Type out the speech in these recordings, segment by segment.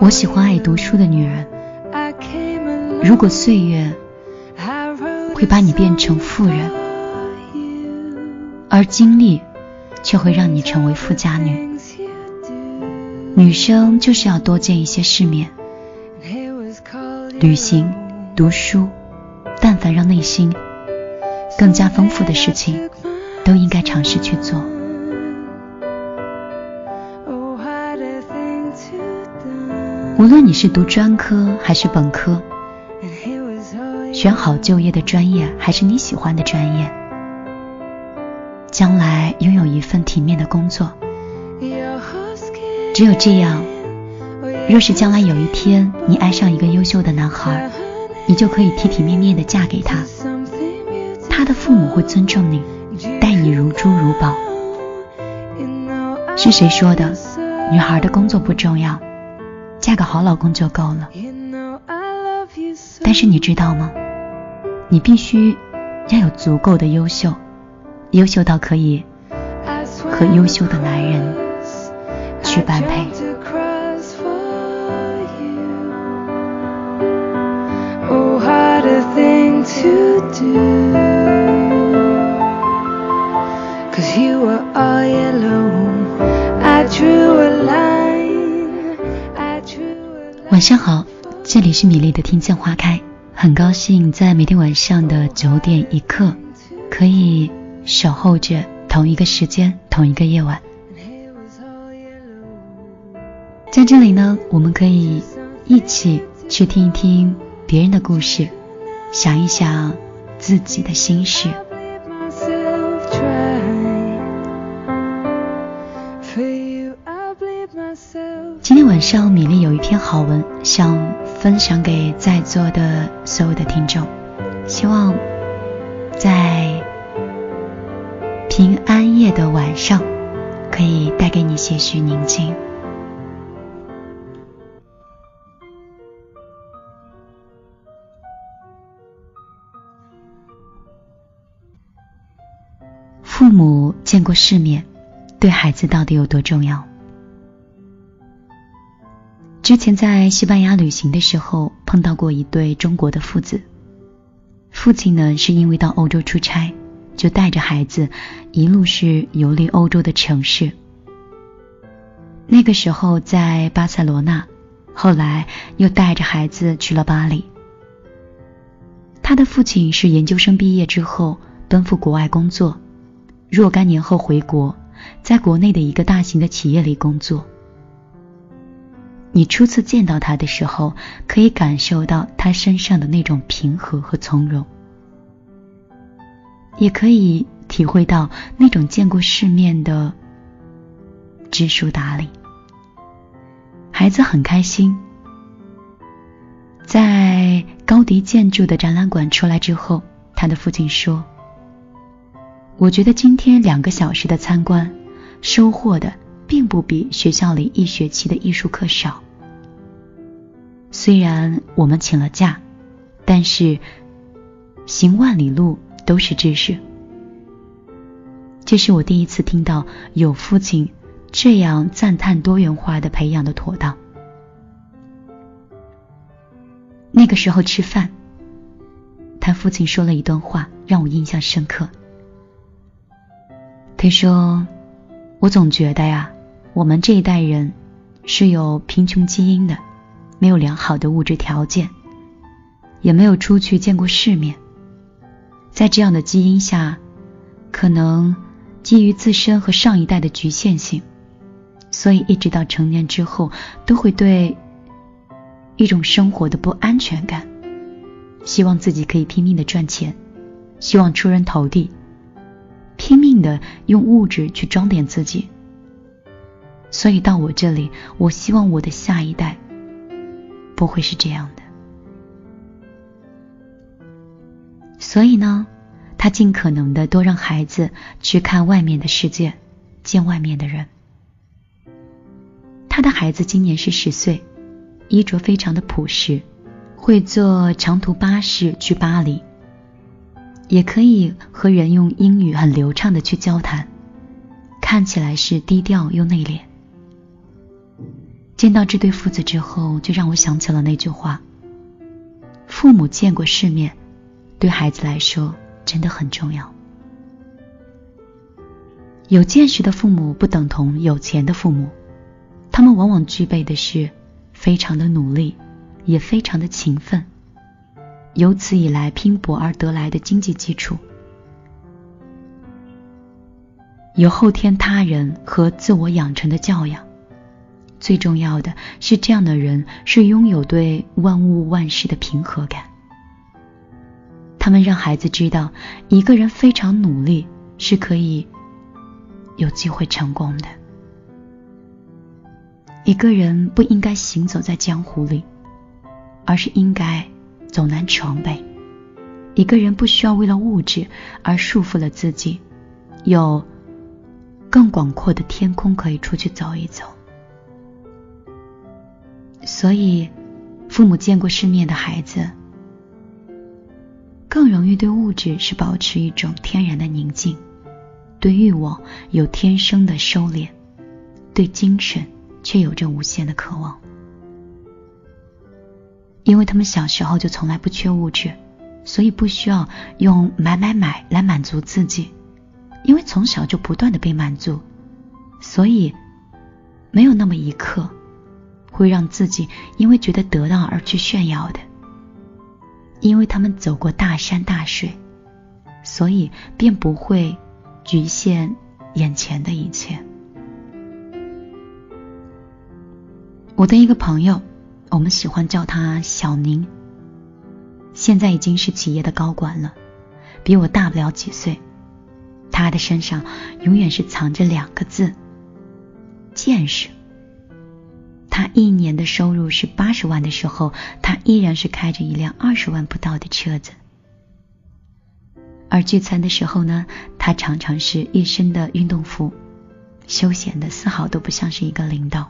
我喜欢爱读书的女人。如果岁月会把你变成富人，而经历却会让你成为富家女。女生就是要多见一些世面，旅行、读书，但凡让内心更加丰富的事情，都应该尝试去做。无论你是读专科还是本科，选好就业的专业还是你喜欢的专业，将来拥有一份体面的工作。只有这样，若是将来有一天你爱上一个优秀的男孩，你就可以体体面面的嫁给他，他的父母会尊重你，待你如珠如宝。是谁说的？女孩的工作不重要，嫁个好老公就够了。但是你知道吗？你必须要有足够的优秀，优秀到可以和优秀的男人去般配。晚上好，这里是米粒的听见花开，很高兴在每天晚上的九点一刻，可以守候着同一个时间、同一个夜晚。在这里呢，我们可以一起去听一听别人的故事，想一想自己的心事。晚上，米粒有一篇好文想分享给在座的所有的听众，希望在平安夜的晚上，可以带给你些许宁静。父母见过世面，对孩子到底有多重要？之前在西班牙旅行的时候，碰到过一对中国的父子。父亲呢是因为到欧洲出差，就带着孩子一路是游历欧洲的城市。那个时候在巴塞罗那，后来又带着孩子去了巴黎。他的父亲是研究生毕业之后奔赴国外工作，若干年后回国，在国内的一个大型的企业里工作。你初次见到他的时候，可以感受到他身上的那种平和和从容，也可以体会到那种见过世面的知书达理。孩子很开心，在高迪建筑的展览馆出来之后，他的父亲说：“我觉得今天两个小时的参观，收获的。”并不比学校里一学期的艺术课少。虽然我们请了假，但是行万里路都是知识。这是我第一次听到有父亲这样赞叹多元化的培养的妥当。那个时候吃饭，他父亲说了一段话，让我印象深刻。他说：“我总觉得呀。”我们这一代人是有贫穷基因的，没有良好的物质条件，也没有出去见过世面。在这样的基因下，可能基于自身和上一代的局限性，所以一直到成年之后，都会对一种生活的不安全感，希望自己可以拼命的赚钱，希望出人头地，拼命的用物质去装点自己。所以到我这里，我希望我的下一代不会是这样的。所以呢，他尽可能的多让孩子去看外面的世界，见外面的人。他的孩子今年是十岁，衣着非常的朴实，会坐长途巴士去巴黎，也可以和人用英语很流畅的去交谈，看起来是低调又内敛。见到这对父子之后，就让我想起了那句话：父母见过世面，对孩子来说真的很重要。有见识的父母不等同有钱的父母，他们往往具备的是非常的努力，也非常的勤奋，由此以来拼搏而得来的经济基础，有后天他人和自我养成的教养。最重要的是，这样的人是拥有对万物万事的平和感。他们让孩子知道，一个人非常努力是可以。有机会成功的一个人不应该行走在江湖里，而是应该走南闯北。一个人不需要为了物质而束缚了自己，有更广阔的天空可以出去走一走。所以，父母见过世面的孩子，更容易对物质是保持一种天然的宁静。对欲望有天生的收敛，对精神却有着无限的渴望。因为他们小时候就从来不缺物质，所以不需要用买买买来满足自己。因为从小就不断的被满足，所以没有那么一刻会让自己因为觉得得到而去炫耀的。因为他们走过大山大水，所以便不会。局限眼前的一切。我的一个朋友，我们喜欢叫他小宁，现在已经是企业的高管了，比我大不了几岁。他的身上永远是藏着两个字：见识。他一年的收入是八十万的时候，他依然是开着一辆二十万不到的车子。而聚餐的时候呢，他常常是一身的运动服，休闲的丝毫都不像是一个领导。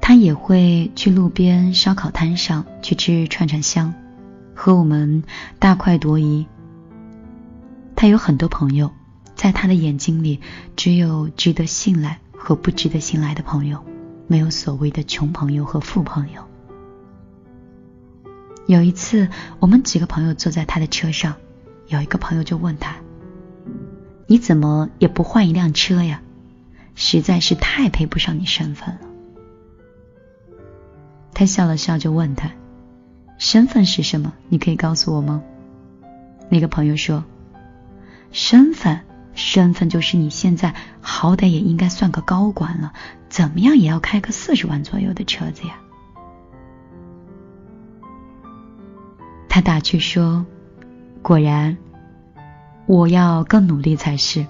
他也会去路边烧烤摊上去吃串串香，和我们大快朵颐。他有很多朋友，在他的眼睛里，只有值得信赖和不值得信赖的朋友，没有所谓的穷朋友和富朋友。有一次，我们几个朋友坐在他的车上，有一个朋友就问他：“你怎么也不换一辆车呀？实在是太配不上你身份了。”他笑了笑，就问他：“身份是什么？你可以告诉我吗？”那个朋友说：“身份，身份就是你现在好歹也应该算个高管了，怎么样也要开个四十万左右的车子呀。”他打趣说：“果然，我要更努力才是，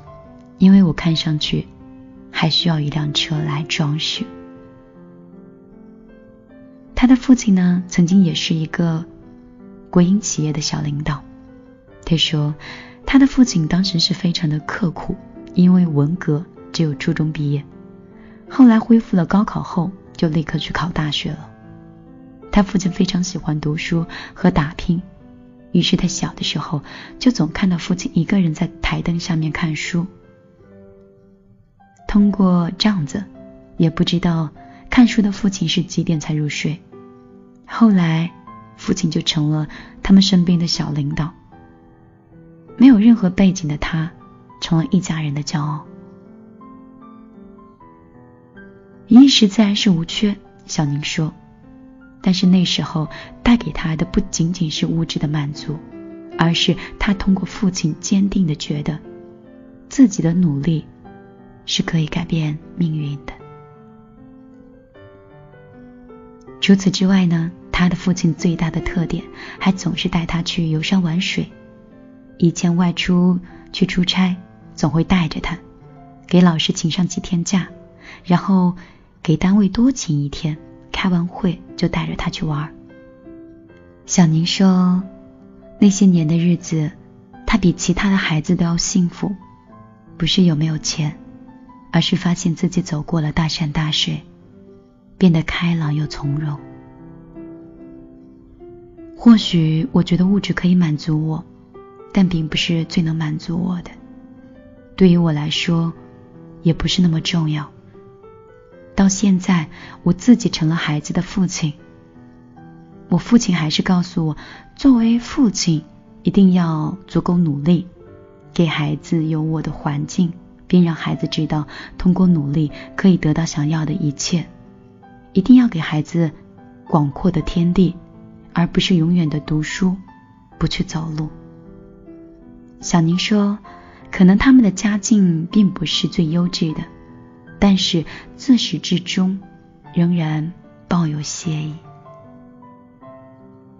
因为我看上去还需要一辆车来装饰。”他的父亲呢，曾经也是一个国营企业的小领导。他说，他的父亲当时是非常的刻苦，因为文革只有初中毕业，后来恢复了高考后，就立刻去考大学了。他父亲非常喜欢读书和打拼，于是他小的时候就总看到父亲一个人在台灯下面看书。通过帐子，也不知道看书的父亲是几点才入睡。后来，父亲就成了他们身边的小领导。没有任何背景的他，成了一家人的骄傲。一时自然是无缺，小宁说。但是那时候带给他的不仅仅是物质的满足，而是他通过父亲坚定的觉得，自己的努力是可以改变命运的。除此之外呢，他的父亲最大的特点还总是带他去游山玩水。以前外出去出差，总会带着他，给老师请上几天假，然后给单位多请一天。开完会就带着他去玩。小宁说，那些年的日子，他比其他的孩子都要幸福，不是有没有钱，而是发现自己走过了大山大水，变得开朗又从容。或许我觉得物质可以满足我，但并不是最能满足我的。对于我来说，也不是那么重要。到现在，我自己成了孩子的父亲，我父亲还是告诉我，作为父亲一定要足够努力，给孩子有我的环境。并让孩子知道，通过努力可以得到想要的一切。一定要给孩子广阔的天地，而不是永远的读书，不去走路。小宁说，可能他们的家境并不是最优质的，但是自始至终仍然抱有谢意，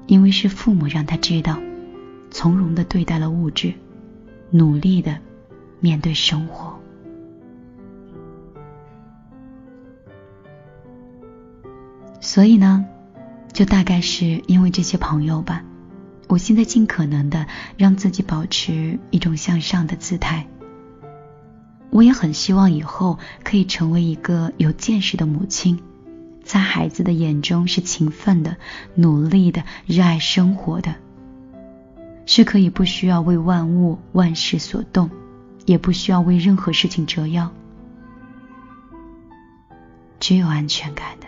因为是父母让他知道，从容的对待了物质，努力的面对生活。所以呢，就大概是因为这些朋友吧，我现在尽可能的让自己保持一种向上的姿态。我也很希望以后可以成为一个有见识的母亲，在孩子的眼中是勤奋的、努力的、热爱生活的，是可以不需要为万物万事所动，也不需要为任何事情折腰，只有安全感的。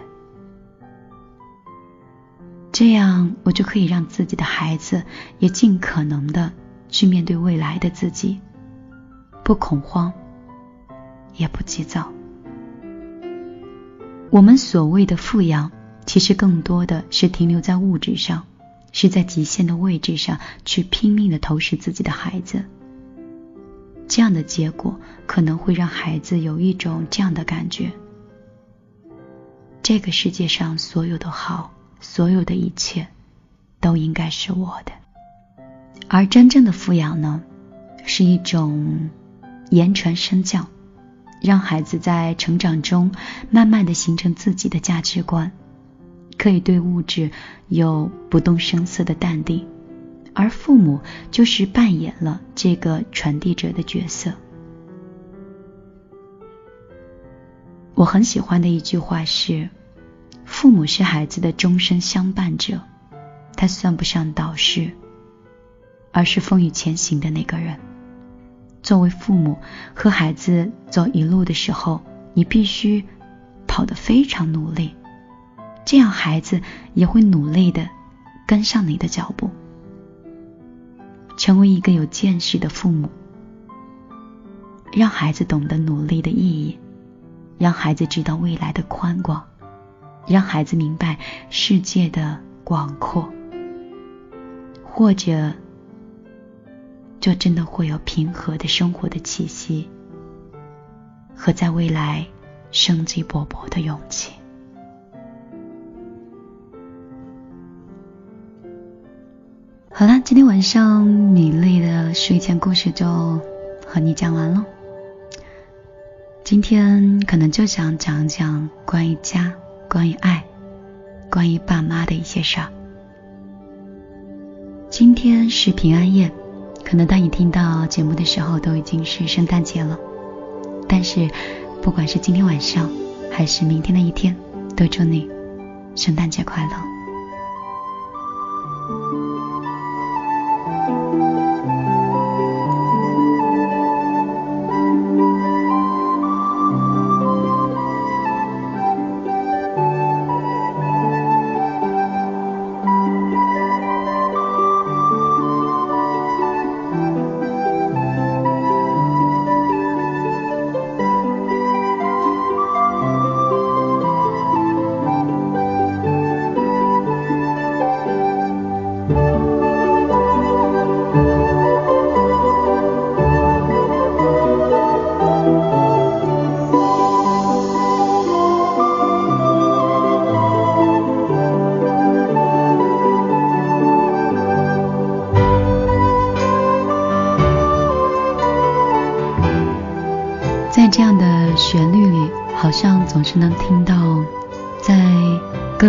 这样，我就可以让自己的孩子也尽可能的去面对未来的自己，不恐慌，也不急躁。我们所谓的富养，其实更多的是停留在物质上，是在极限的位置上去拼命的投食自己的孩子。这样的结果可能会让孩子有一种这样的感觉：这个世界上所有的好。所有的一切都应该是我的，而真正的富养呢，是一种言传身教，让孩子在成长中慢慢的形成自己的价值观，可以对物质有不动声色的淡定，而父母就是扮演了这个传递者的角色。我很喜欢的一句话是。父母是孩子的终身相伴者，他算不上导师，而是风雨前行的那个人。作为父母和孩子走一路的时候，你必须跑得非常努力，这样孩子也会努力的跟上你的脚步。成为一个有见识的父母，让孩子懂得努力的意义，让孩子知道未来的宽广。让孩子明白世界的广阔，或者就真的会有平和的生活的气息，和在未来生机勃勃的勇气。好了，今天晚上米粒的睡前故事就和你讲完了。今天可能就想讲讲关于家。关于爱，关于爸妈的一些事儿。今天是平安夜，可能当你听到节目的时候，都已经是圣诞节了。但是，不管是今天晚上，还是明天的一天，都祝你圣诞节快乐。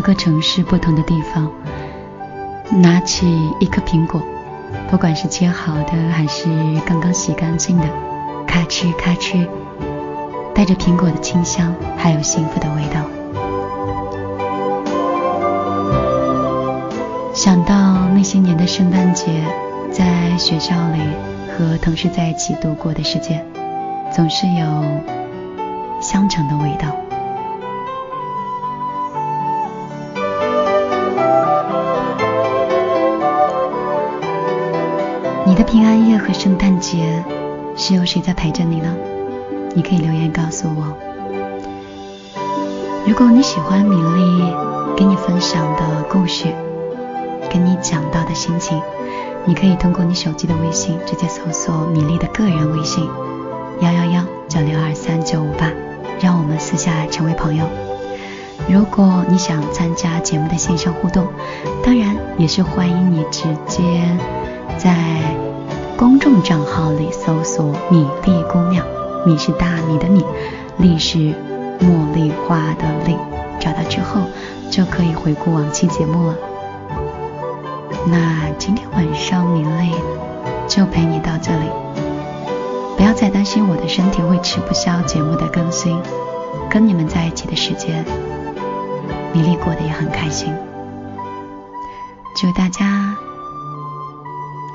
各个城市不同的地方，拿起一颗苹果，不管是切好的还是刚刚洗干净的，咔哧咔哧，带着苹果的清香，还有幸福的味道。想到那些年的圣诞节，在学校里和同事在一起度过的时间，总是有香橙的味道。你的平安夜和圣诞节是由谁在陪着你呢？你可以留言告诉我。如果你喜欢米粒给你分享的故事，跟你讲到的心情，你可以通过你手机的微信直接搜索米粒的个人微信幺幺幺九六二三九五八，让我们私下成为朋友。如果你想参加节目的线上互动，当然也是欢迎你直接在公众账号里搜索“米粒姑娘”，米是大米的米，粒是茉莉花的粒，找到之后就可以回顾往期节目了。那今天晚上米粒就陪你到这里，不要再担心我的身体会吃不消节目的更新。跟你们在一起的时间，米粒过得也很开心。祝大家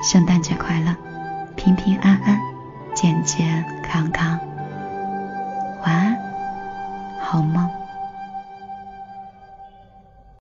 圣诞节快乐，平平安安，健健康康，晚安，好梦。